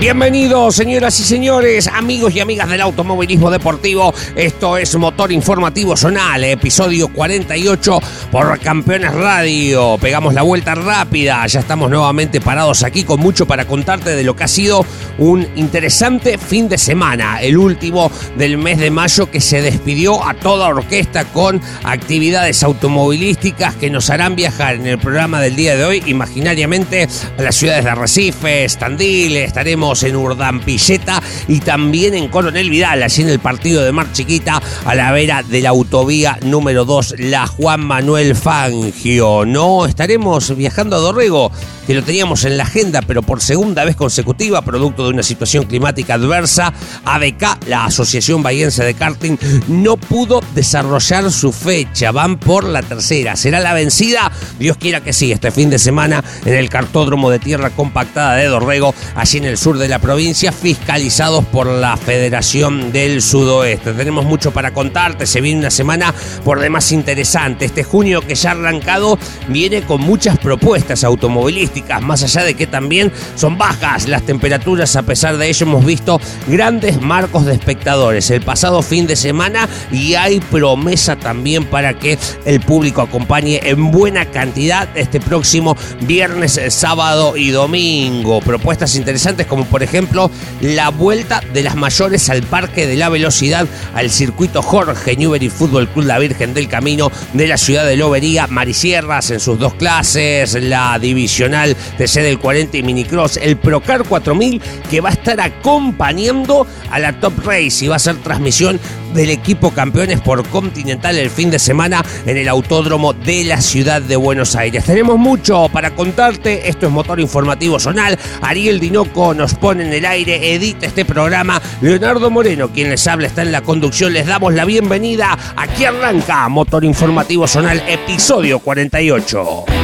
Bienvenidos, señoras y señores, amigos y amigas del automovilismo deportivo. Esto es Motor Informativo Zonal, episodio 48 por Campeones Radio. Pegamos la vuelta rápida, ya estamos nuevamente parados aquí con mucho para contarte de lo que ha sido un interesante fin de semana, el último del mes de mayo que se despidió a toda orquesta con actividades automovilísticas que nos harán viajar en el programa del día de hoy imaginariamente a las ciudades de Arrecife, Tandil, estaremos en Urdampilleta y también en Coronel Vidal, allí en el partido de Mar Chiquita, a la vera de la autovía número 2, la Juan Manuel Fangio. No estaremos viajando a Dorrego, que lo teníamos en la agenda, pero por segunda vez consecutiva, producto de una situación climática adversa, ABK, la Asociación Bahiense de Karting, no pudo desarrollar su fecha. Van por la tercera. ¿Será la vencida? Dios quiera que sí, este fin de semana en el cartódromo de tierra compactada de Dorrego, allí en el sur de la provincia, fiscalizados por la Federación del Sudoeste. Tenemos mucho para contarte, se viene una semana por demás interesante. Este junio que ya ha arrancado viene con muchas propuestas automovilísticas, más allá de que también son bajas las temperaturas, a pesar de ello hemos visto grandes marcos de espectadores el pasado fin de semana y hay promesa también para que el público acompañe en buena cantidad este próximo viernes, sábado y domingo. Propuestas interesantes como por ejemplo la vuelta de las mayores al Parque de la Velocidad, al circuito Jorge Newbery Fútbol Club La Virgen del Camino de la ciudad de Lobería, Marisierras en sus dos clases, la divisional TC del 40 y Minicross, el Procar 4000 que va a estar acompañando a la Top Race y va a ser transmisión del equipo campeones por Continental el fin de semana en el autódromo de la ciudad de Buenos Aires. Tenemos mucho para contarte, esto es Motor Informativo Zonal, Ariel Dinoco nos pone en el aire, edita este programa, Leonardo Moreno, quien les habla, está en la conducción, les damos la bienvenida, aquí arranca Motor Informativo Zonal, episodio 48.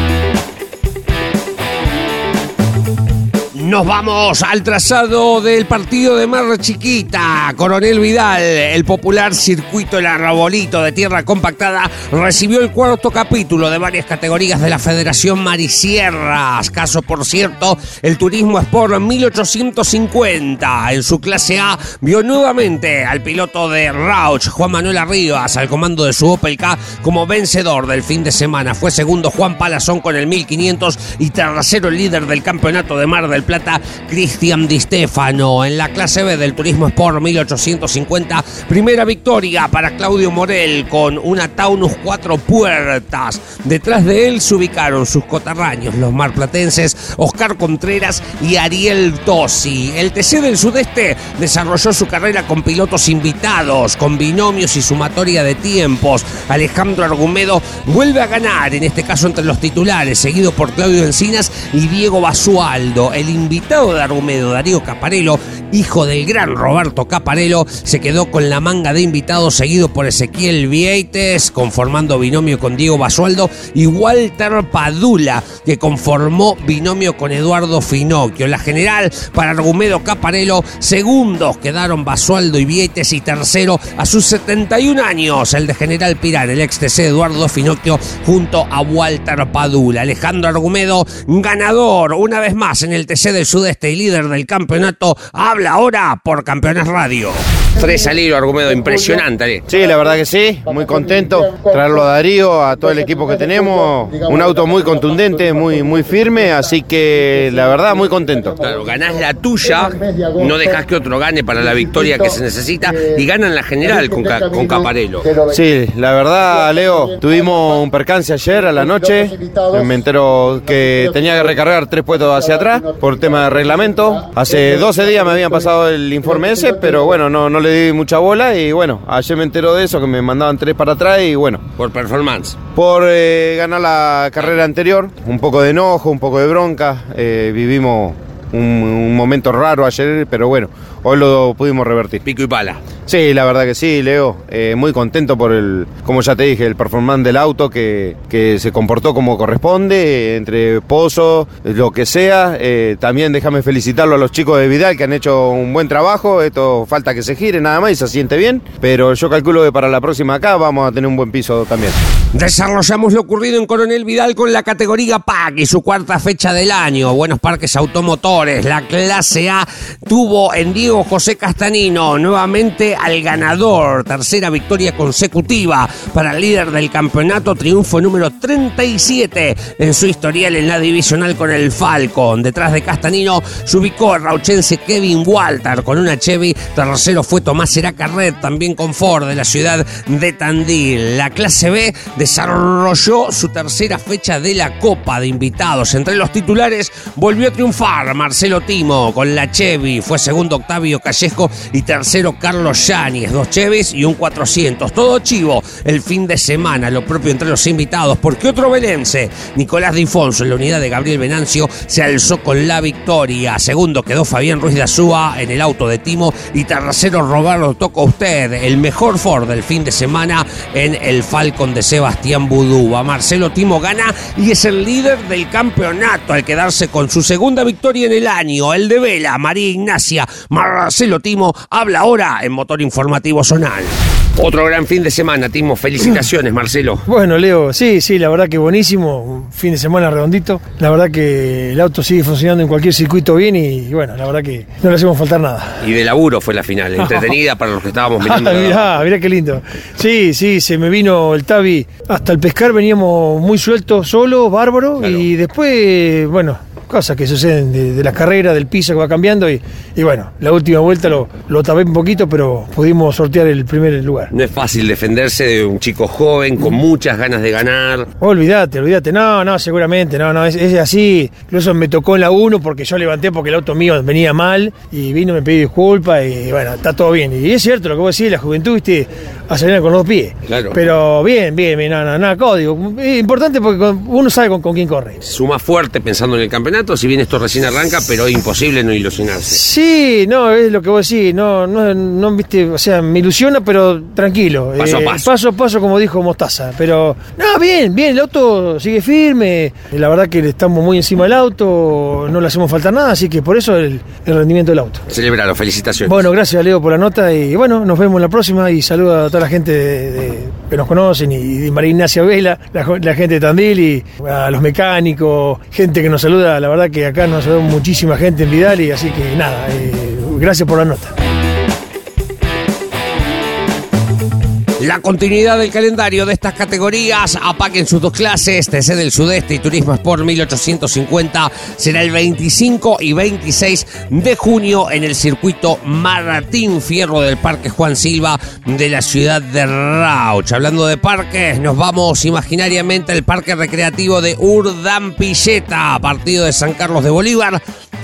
Nos vamos al trazado del partido de Mar Chiquita. Coronel Vidal, el popular circuito El Arrabolito de tierra compactada, recibió el cuarto capítulo de varias categorías de la Federación Marisierras. Caso, por cierto, el Turismo Sport 1850. En su clase A vio nuevamente al piloto de Rauch, Juan Manuel Arribas, al comando de su Opel K como vencedor del fin de semana. Fue segundo Juan Palazón con el 1500 y tercero el líder del campeonato de Mar del Plata Cristian Di Stefano. En la clase B del Turismo Sport 1850, primera victoria para Claudio Morel con una Taunus cuatro puertas. Detrás de él se ubicaron sus cotarraños, los marplatenses Oscar Contreras y Ariel Tosi. El TC del Sudeste desarrolló su carrera con pilotos invitados, con binomios y sumatoria de tiempos. Alejandro Argumedo vuelve a ganar, en este caso entre los titulares, seguido por Claudio Encinas y Diego Basualdo. El invitado de Argumedo, Darío Caparello, hijo del gran Roberto Caparello, se quedó con la manga de invitados, seguido por Ezequiel Vieites, conformando binomio con Diego Basualdo, y Walter Padula, que conformó binomio con Eduardo Finocchio. La general para Argumedo Caparello, segundos quedaron Basualdo y Vieites, y tercero a sus 71 años, el de General Pirán, el ex TC Eduardo Finocchio, junto a Walter Padula. Alejandro Argumedo, ganador, una vez más en el TC del Sudeste y líder del campeonato, habla ahora por Campeones Radio. Tres al hilo, Argumedo, impresionante. Sí, la verdad que sí, muy contento. Traerlo a Darío, a todo el equipo que tenemos. Un auto muy contundente, muy, muy firme, así que la verdad muy contento. Claro, ganás la tuya, no dejas que otro gane para la victoria que se necesita y ganan la general con, con Caparello. Sí, la verdad, Leo, tuvimos un percance ayer a la noche. Me entero que tenía que recargar tres puestos hacia atrás por tema de reglamento. Hace 12 días me habían pasado el informe ese, pero bueno, no, no le le di mucha bola y bueno, ayer me enteró de eso, que me mandaban tres para atrás y bueno. Por performance. Por eh, ganar la carrera anterior, un poco de enojo, un poco de bronca, eh, vivimos un, momento raro ayer, pero bueno, hoy lo pudimos revertir. Pico y pala. Sí, la verdad que sí, Leo. Eh, muy contento por el, como ya te dije, el performance del auto que, que se comportó como corresponde, entre pozos, lo que sea. Eh, también déjame felicitarlo a los chicos de Vidal que han hecho un buen trabajo. Esto falta que se gire nada más y se siente bien. Pero yo calculo que para la próxima acá vamos a tener un buen piso también. Desarrollamos lo ocurrido en Coronel Vidal con la categoría PAC y su cuarta fecha del año. Buenos parques automotores. La clase A tuvo en Diego José Castanino nuevamente al ganador. Tercera victoria consecutiva para el líder del campeonato. Triunfo número 37 en su historial en la divisional con el Falcon. Detrás de Castanino se ubicó el rauchense Kevin Walter con una Chevy. Tercero fue Tomás Carret, también con Ford de la ciudad de Tandil. La clase B desarrolló su tercera fecha de la Copa de Invitados. Entre los titulares volvió a triunfar Marcelo Timo con la Chevy. Fue segundo Octavio Callejo y tercero Carlos Yáñez, dos Chevis y un 400. Todo chivo el fin de semana, lo propio entre los invitados, porque otro belense, Nicolás Difonso, en la unidad de Gabriel Venancio, se alzó con la victoria. Segundo quedó Fabián Ruiz de Azúa en el auto de Timo y tercero Roberto Toca Usted, el mejor Ford del fin de semana en el Falcon de Sebastián Budúa. Marcelo Timo gana y es el líder del campeonato al quedarse con su segunda victoria en el año. El de Vela, María Ignacia, Marcelo Timo habla ahora en Motor Informativo Zonal. Otro gran fin de semana, Timo. Felicitaciones, Marcelo. Bueno, Leo, sí, sí, la verdad que buenísimo. Un fin de semana redondito. La verdad que el auto sigue funcionando en cualquier circuito bien y, bueno, la verdad que no le hacemos faltar nada. Y de laburo fue la final, entretenida para los que estábamos mirando. mirá, mirá qué lindo. Sí, sí, se me vino el Tabi. Hasta el pescar veníamos muy sueltos, solo, bárbaro. Y después, bueno, cosas que suceden de, la carrera, del piso que va cambiando y, bueno, la última vuelta lo, lo tapé un poquito, pero pudimos sortear el primer lugar. No es fácil defenderse de un chico joven con muchas ganas de ganar. olvídate, olvídate, no, no, seguramente, no, no, es, así. Incluso me tocó en la 1 porque yo levanté porque el auto mío venía mal y vino, me pidió disculpas y bueno, está todo bien. Y es cierto lo que vos decís, la juventud, viste, a salir con los pies. Claro. Pero bien, bien, bien, nada, nada, código. Es importante porque uno sabe con, con quién corre. Suma fuerte pensando en el campeonato si bien esto recién arranca, pero es imposible no ilusionarse. Sí, no, es lo que vos decís, no, no, no viste, o sea, me ilusiona, pero tranquilo. Paso a eh, paso. Paso a paso, como dijo Mostaza. Pero, no, bien, bien, el auto sigue firme. La verdad que estamos muy encima del auto, no le hacemos falta nada, así que por eso el, rendimiento del auto. Celebralo, felicitaciones. Bueno, gracias Leo por la nota y bueno, nos vemos la próxima y saludo a toda la gente de, que nos conocen y, María Ignacia Vela, la, la, gente de Tandil y a los mecánicos, gente que nos saluda, la verdad que acá nos ve muchísima gente en Vidal y así que nada, eh, gracias por la nota. La continuidad del calendario de estas categorías, apaquen sus dos clases, TC del Sudeste y Turismo Sport 1850, será el 25 y 26 de junio en el circuito Martín Fierro del Parque Juan Silva de la ciudad de Rauch. Hablando de parques, nos vamos imaginariamente al Parque Recreativo de Urdampilleta, partido de San Carlos de Bolívar,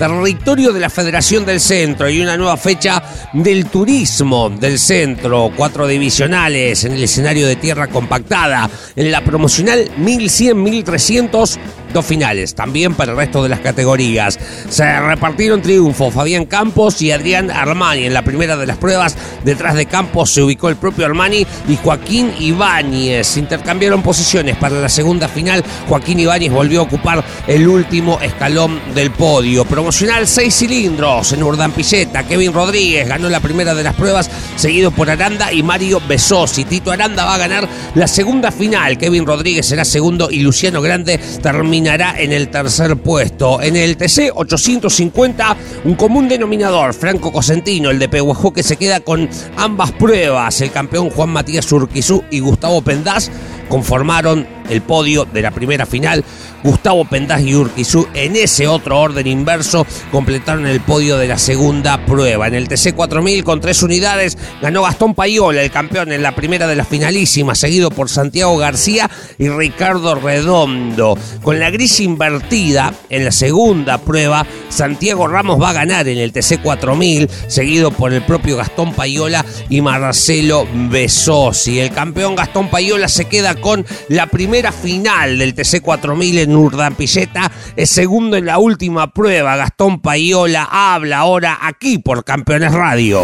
territorio de la Federación del Centro y una nueva fecha del turismo del centro, cuatro divisionales en el escenario de tierra compactada, en la promocional 1100-1300 dos finales, también para el resto de las categorías. Se repartieron triunfo Fabián Campos y Adrián Armani en la primera de las pruebas. Detrás de Campos se ubicó el propio Armani y Joaquín Ibáñez. Intercambiaron posiciones para la segunda final. Joaquín Ibáñez volvió a ocupar el último escalón del podio. Promocional seis cilindros en Urdampilleta. Kevin Rodríguez ganó la primera de las pruebas, seguido por Aranda y Mario Besosi. Tito Aranda va a ganar la segunda final. Kevin Rodríguez será segundo y Luciano Grande termina en el tercer puesto. En el TC 850, un común denominador, Franco Cosentino, el de Pehuajó, que se queda con ambas pruebas. El campeón Juan Matías Urquizú y Gustavo Pendaz conformaron el podio de la primera final. Gustavo Pendaz y Urquizú en ese otro orden inverso completaron el podio de la segunda prueba. En el TC 4000 con tres unidades ganó Gastón Payola, el campeón en la primera de las finalísimas, seguido por Santiago García y Ricardo Redondo. Con la gris invertida en la segunda prueba, Santiago Ramos va a ganar en el TC 4000, seguido por el propio Gastón Payola y Marcelo Besosi. El campeón Gastón Payola se queda con la primera final del TC 4000 en Urdampilleta, es segundo en la última prueba. Gastón Payola habla ahora aquí por Campeones Radio.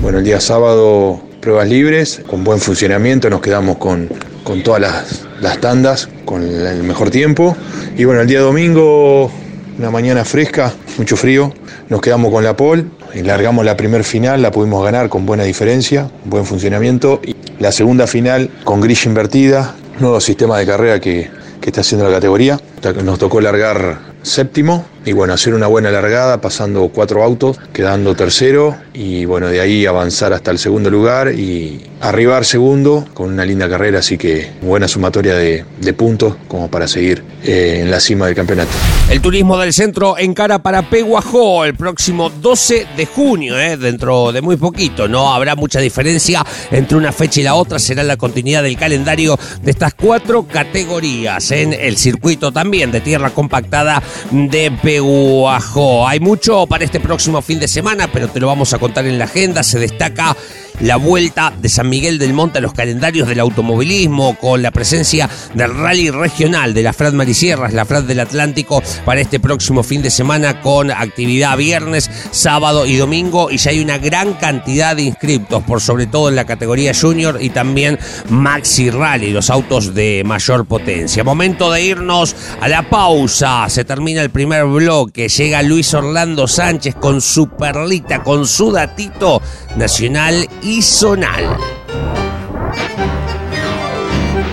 Bueno, el día sábado pruebas libres, con buen funcionamiento, nos quedamos con, con todas las, las tandas, con el mejor tiempo. Y bueno, el día domingo, una mañana fresca, mucho frío, nos quedamos con la pole, largamos la primer final, la pudimos ganar con buena diferencia, buen funcionamiento. Y la segunda final con grilla invertida, nuevo sistema de carrera que, que está haciendo la categoría. Nos tocó largar séptimo y bueno, hacer una buena largada pasando cuatro autos, quedando tercero y bueno, de ahí avanzar hasta el segundo lugar y arribar segundo con una linda carrera, así que buena sumatoria de, puntos como para seguir eh, en la cima del campeonato. El turismo del centro encara para Peguajó el próximo 12 de junio, eh, dentro de muy poquito, no habrá mucha diferencia entre una fecha y la otra, será la continuidad del calendario de estas cuatro categorías en el circuito también de tierra compactada de Peguajó. Hay mucho para este próximo fin de semana, pero te lo vamos a contar en la agenda. Se destaca la vuelta de San Miguel del Monte a los calendarios del automovilismo con la presencia del rally regional de la Frat Marisierras, la Frat del Atlántico para este próximo fin de semana con actividad viernes, sábado y domingo. Y ya hay una gran cantidad de inscriptos por sobre todo en la categoría junior y también maxi rally, los autos de mayor potencia. Momento de irnos a la pausa, se termina el primer bloque, llega Luis Orlando Sánchez con su perlita, con su datito nacional y zonal.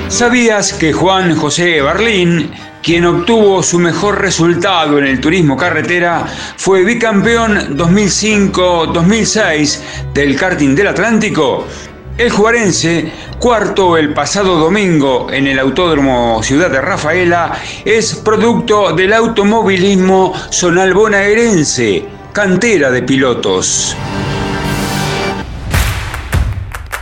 ¿Sabías que Juan José Barlín, quien obtuvo su mejor resultado en el turismo carretera, fue bicampeón 2005-2006 del karting del Atlántico? El juarense, cuarto el pasado domingo en el Autódromo Ciudad de Rafaela, es producto del automovilismo zonal bonaerense, cantera de pilotos.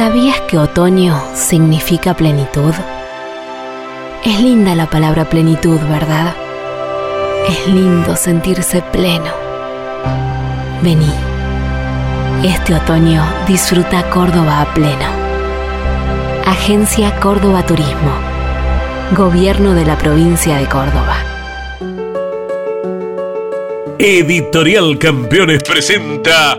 ¿Sabías que otoño significa plenitud? Es linda la palabra plenitud, ¿verdad? Es lindo sentirse pleno. Vení. Este otoño disfruta Córdoba a pleno. Agencia Córdoba Turismo. Gobierno de la provincia de Córdoba. Editorial Campeones presenta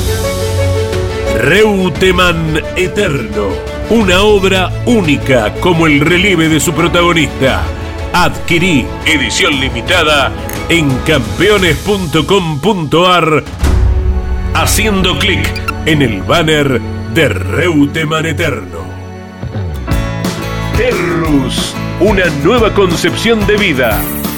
Reutemann Eterno, una obra única como el relieve de su protagonista. Adquirí edición limitada en campeones.com.ar haciendo clic en el banner de Reutemann Eterno. Terrus, una nueva concepción de vida.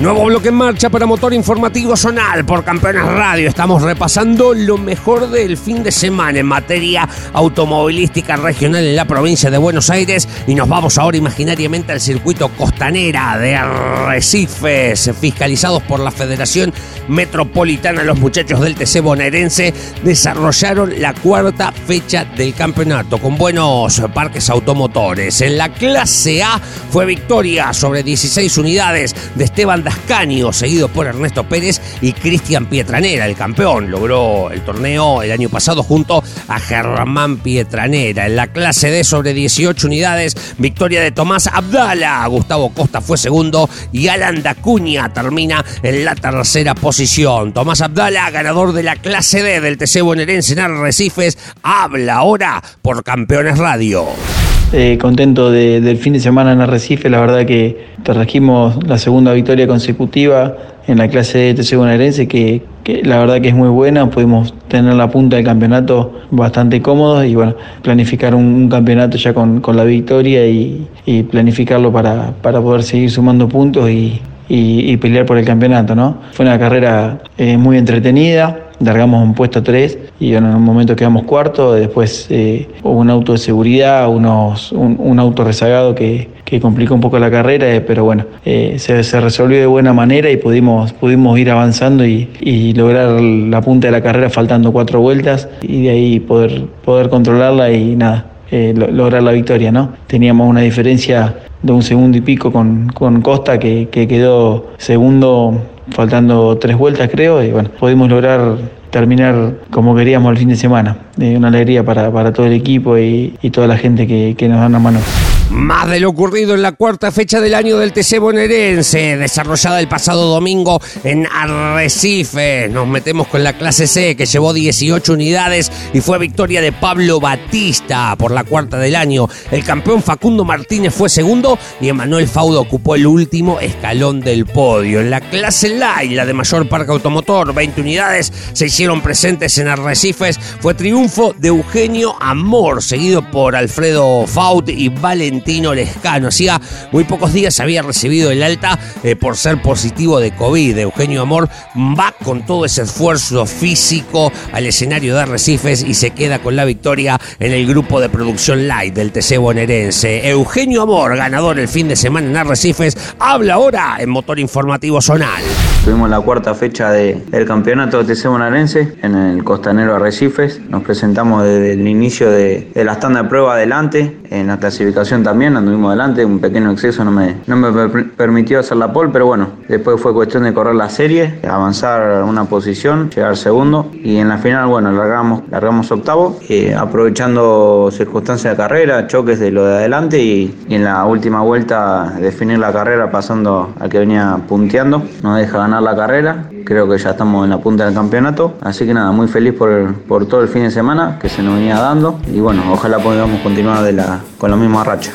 Nuevo bloque en marcha para Motor Informativo Zonal por Campeones Radio. Estamos repasando lo mejor del fin de semana en materia automovilística regional en la provincia de Buenos Aires y nos vamos ahora imaginariamente al circuito costanera de Arrecifes, fiscalizados por la Federación Metropolitana. Los muchachos del TC bonaerense desarrollaron la cuarta fecha del campeonato con buenos parques automotores. En la clase A fue victoria sobre 16 unidades de Esteban Dascanio, seguido por Ernesto Pérez y Cristian Pietranera, el campeón. Logró el torneo el año pasado junto a Germán Pietranera. En la clase D sobre 18 unidades, victoria de Tomás Abdala. Gustavo Costa fue segundo y Alan Dacuña termina en la tercera posición. Tomás Abdala, ganador de la clase D del TC bonaerense en Arrecifes, habla ahora por Campeones Radio. Eh, contento del fin de semana en Arrecife, la verdad que trajimos la segunda victoria consecutiva en la clase de TC bonaerense, que, la verdad que es muy buena, pudimos tener la punta del campeonato bastante cómodos y bueno, planificar un, campeonato ya con, con la victoria y, y planificarlo para, para, poder seguir sumando puntos y, y, pelear por el campeonato, ¿no? Fue una carrera eh, muy entretenida, largamos un puesto 3 y en un momento quedamos cuarto, después eh, hubo un auto de seguridad, unos, un, auto rezagado que, que, complicó un poco la carrera, eh, pero bueno, eh, se, se, resolvió de buena manera y pudimos, pudimos ir avanzando y, y, lograr la punta de la carrera faltando cuatro vueltas y de ahí poder, poder controlarla y nada. lograr la victoria, ¿no? Teníamos una diferencia de un segundo y pico con, con Costa que, que quedó segundo faltando tres vueltas creo, y bueno, pudimos lograr terminar como queríamos el fin de semana. Eh, una alegría para, para, todo el equipo y, y toda la gente que, que nos da una mano. Más de lo ocurrido en la cuarta fecha del año del TC bonaerense, desarrollada el pasado domingo en Arrecife. Nos metemos con la clase C, que llevó 18 unidades y fue victoria de Pablo Batista por la cuarta del año. El campeón Facundo Martínez fue segundo y Emanuel Faudo ocupó el último escalón del podio. En la clase Light, la de mayor parque automotor, 20 unidades se hicieron presentes en Arrecifes. Fue triunfo de Eugenio Amor, seguido por Alfredo Faut y Valentín Valentino Lescano. Hacía muy pocos días había recibido el alta eh, por ser positivo de COVID. Eugenio Amor va con todo ese esfuerzo físico al escenario de Arrecifes y se queda con la victoria en el grupo de producción light del TC bonaerense. Eugenio Amor, ganador el fin de semana en Arrecifes, habla ahora en Motor Informativo Zonal. Tuvimos la cuarta fecha de, del campeonato TC bonaerense en el Costanero Arrecifes. Nos presentamos desde el inicio de, de la tanda de prueba adelante en la clasificación también, anduvimos adelante, un pequeño exceso no me, no me permitió hacer la pole, pero bueno, después fue cuestión de correr la serie, avanzar una posición, llegar segundo y en la final, bueno, largamos, largamos octavo, eh, aprovechando circunstancias de carrera, choques de lo de adelante y, y, en la última vuelta definir la carrera pasando al que venía punteando, nos deja ganar la carrera, creo que ya estamos en la punta del campeonato, así que nada, muy feliz por, por todo el fin de semana que se nos venía dando y bueno, ojalá podamos continuar con la misma racha.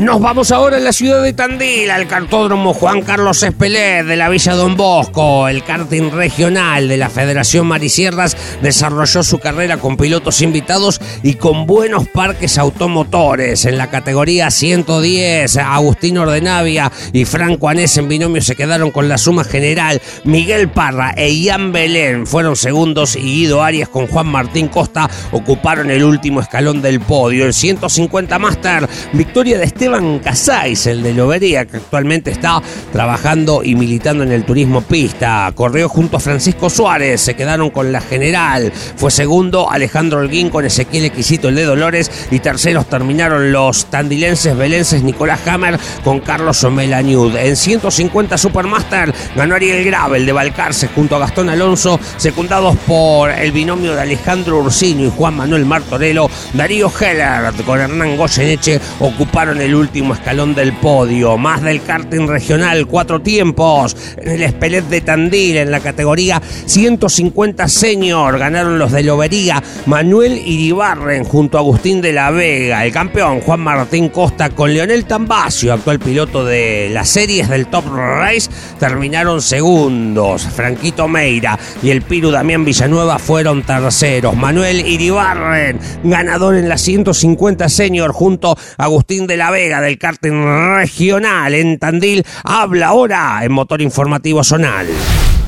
Nos vamos ahora a la ciudad de Tandil, al cartódromo Juan Carlos Espelet de la Villa Don Bosco. El karting regional de la Federación Marisierras desarrolló su carrera con pilotos invitados y con buenos parques automotores. En la categoría 110, Agustín Ordenavia y Franco Anés en binomio se quedaron con la suma general. Miguel Parra e Ian Belén fueron segundos y Guido Arias con Juan Martín Costa ocuparon el último escalón del podio. El 150 Master, victoria de Esteban Esteban Casais, el de Lobería, que actualmente está trabajando y militando en el turismo pista. Corrió junto a Francisco Suárez, se quedaron con la general. Fue segundo Alejandro Holguín con Ezequiel Exquisito, el de Dolores. Y terceros terminaron los tandilenses, belenses Nicolás Hammer con Carlos Omelañud. En 150 Supermaster ganó Ariel Gravel de Balcarce junto a Gastón Alonso, secundados por el binomio de Alejandro Ursino y Juan Manuel Martorello. Darío Heller con Hernán Goyeneche ocuparon el último escalón del podio. Más del karting regional, cuatro tiempos en el Espelet de Tandil en la categoría 150 senior. Ganaron los de Lobería, Manuel Iribarren junto a Agustín de la Vega. El campeón Juan Martín Costa con Leonel Tambacio, actual piloto de las series del Top Race, terminaron segundos. Franquito Meira y el Piru Damián Villanueva fueron terceros. Manuel Iribarren, ganador en la 150 senior junto a Agustín de la Vega del karting regional en Tandil, habla ahora en Motor Informativo Zonal.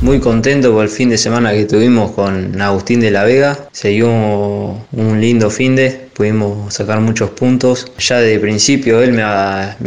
Muy contento por el fin de semana que tuvimos con Agustín de la Vega. Se un lindo fin de pudimos sacar muchos puntos. Ya de principio él me,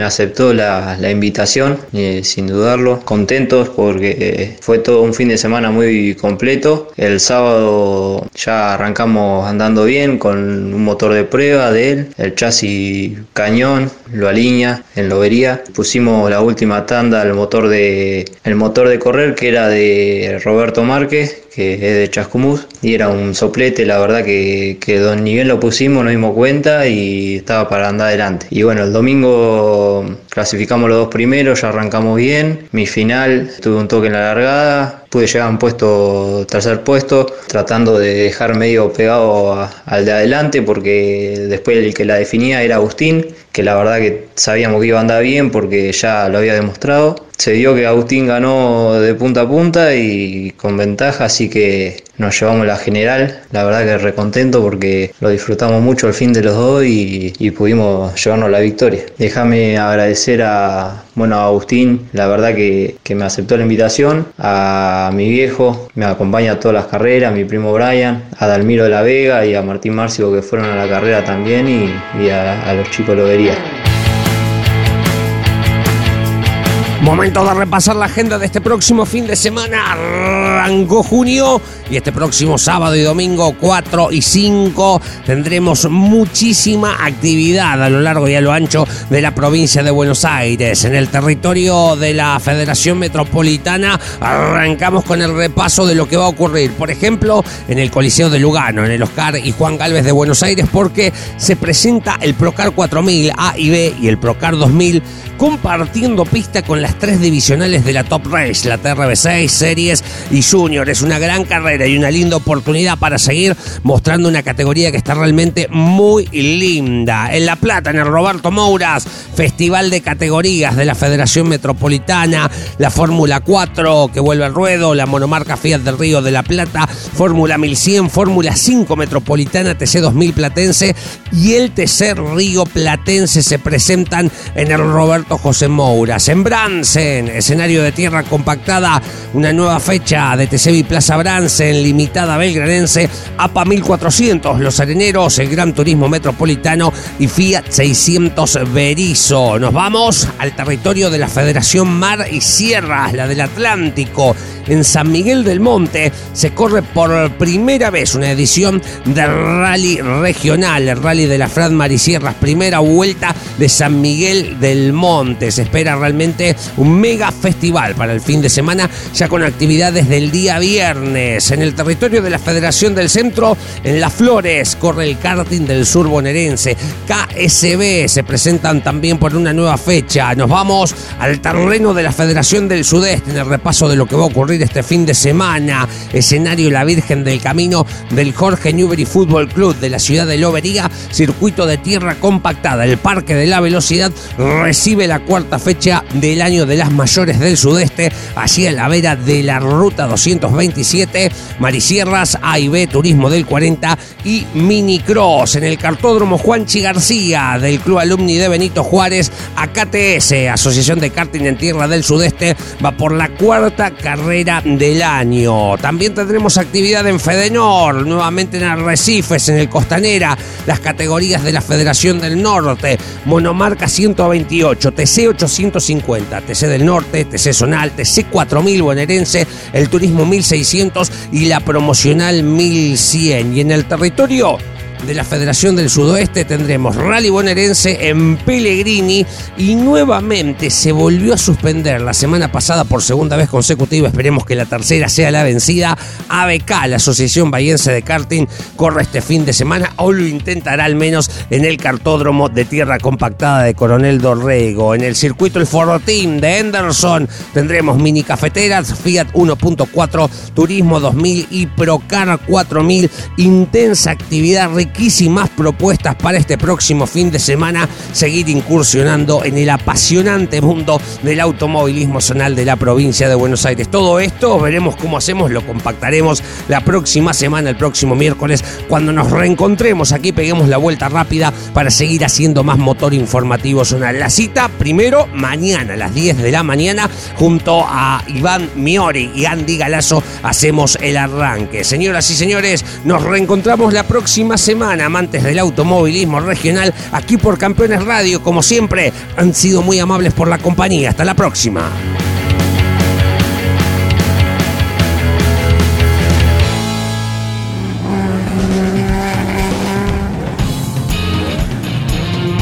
aceptó la, invitación, eh, sin dudarlo. Contentos porque eh, fue todo un fin de semana muy completo. El sábado ya arrancamos andando bien con un motor de prueba de él, el chasis cañón, lo alinea en lobería. Pusimos la última tanda el motor de el motor de correr que era de Roberto Márquez que es de Chascomús, y era un soplete, la verdad que, don nivel lo pusimos, nos dimos cuenta y estaba para andar adelante. Y bueno, el domingo clasificamos los dos primeros, ya arrancamos bien, mi final tuve un toque en la largada, pude llegar a un puesto, tercer puesto, tratando de dejar medio pegado al de adelante, porque después el que la definía era Agustín, que la verdad que sabíamos que iba a andar bien porque ya lo había demostrado. Se dio que Agustín ganó de punta a punta y con ventaja, así que nos llevamos la general. La verdad que recontento porque lo disfrutamos mucho el fin de los dos y, pudimos llevarnos la victoria. Déjame agradecer a, bueno, a Agustín, la verdad que, que, me aceptó la invitación, a mi viejo, me acompaña a todas las carreras, a mi primo Brian, a Dalmiro de la Vega y a Martín Márcico que fueron a la carrera también y, a, a los chicos Lobería. Momento de repasar la agenda de este próximo fin de semana. Arrancó junio y este próximo sábado y domingo 4 y 5 tendremos muchísima actividad a lo largo y a lo ancho de la provincia de Buenos Aires. En el territorio de la Federación Metropolitana arrancamos con el repaso de lo que va a ocurrir. Por ejemplo, en el Coliseo de Lugano, en el Oscar y Juan Galvez de Buenos Aires, porque se presenta el Procar 4000 A y B y el Procar 2000 compartiendo pista con las tres divisionales de la Top Race, la TRB6, Series y Junior. Es una gran carrera y una linda oportunidad para seguir mostrando una categoría que está realmente muy linda. En La Plata, en el Roberto Mouras, Festival de Categorías de la Federación Metropolitana, la Fórmula 4 que vuelve al ruedo, la monomarca Fiat del Río de la Plata, Fórmula 1100, Fórmula 5 Metropolitana, TC 2000 Platense y el TC Río Platense se presentan en el Roberto José Mouras. En Escenario de tierra compactada, una nueva fecha de TC Plaza Bransen, limitada belgranense, APA 1400, Los Areneros, el Gran Turismo Metropolitano y Fiat 600 Berizo. Nos vamos al territorio de la Federación Mar y Sierras, la del Atlántico. En San Miguel del Monte se corre por primera vez una edición del rally regional, el rally de la Fran Mar y Sierras, primera vuelta de San Miguel del Monte. Se espera realmente un mega festival para el fin de semana, ya con actividades del día viernes. En el territorio de la Federación del Centro, en Las Flores, corre el karting del sur bonaerense. KSB se presentan también por una nueva fecha. Nos vamos al terreno de la Federación del Sudeste en el repaso de lo que va a ocurrir este fin de semana. Escenario La Virgen del Camino del Jorge Newbery Fútbol Club de la ciudad de Lobería, circuito de tierra compactada. El Parque de la Velocidad recibe la cuarta fecha del año de las mayores del sudeste, allí en la vera de la ruta 227, Marisierras, A y B, Turismo del 40 y Minicross en el cartódromo Juanchi García del Club Alumni de Benito Juárez, AKTS, Asociación de Karting en Tierra del Sudeste, va por la cuarta carrera del año. También tendremos actividad en Fedenor, nuevamente en Arrecifes, en el Costanera, las categorías de la Federación del Norte, monomarca 128, TC 850, TC del Norte, TC Zonal, TC 4000 bonaerense, el Turismo 1600 y la promocional 1100. Y en el territorio de la Federación del Sudoeste tendremos Rally Bonaerense en Pellegrini y nuevamente se volvió a suspender la semana pasada por segunda vez consecutiva, esperemos que la tercera sea la vencida. ABK, la Asociación Bahiense de Karting, corre este fin de semana o lo intentará al menos en el cartódromo de tierra compactada de Coronel Dorrego. En el circuito El Team de Henderson tendremos mini cafeteras, Fiat 1.4, Turismo 2000 y Procar 4000. Intensa actividad riquísimas propuestas para este próximo fin de semana, seguir incursionando en el apasionante mundo del automovilismo zonal de la provincia de Buenos Aires. Todo esto veremos cómo hacemos, lo compactaremos la próxima semana, el próximo miércoles, cuando nos reencontremos aquí, peguemos la vuelta rápida para seguir haciendo más motor informativo zonal. La cita primero mañana a las 10 de la mañana junto a Iván Miori y Andy Galazo hacemos el arranque. Señoras y señores, nos reencontramos la próxima amantes del automovilismo regional, aquí por Campeones Radio. Como siempre, han sido muy amables por la compañía. Hasta la próxima.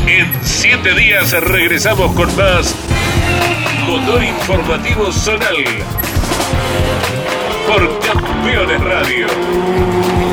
En siete días regresamos con más Motor Informativo Zonal por Campeones Radio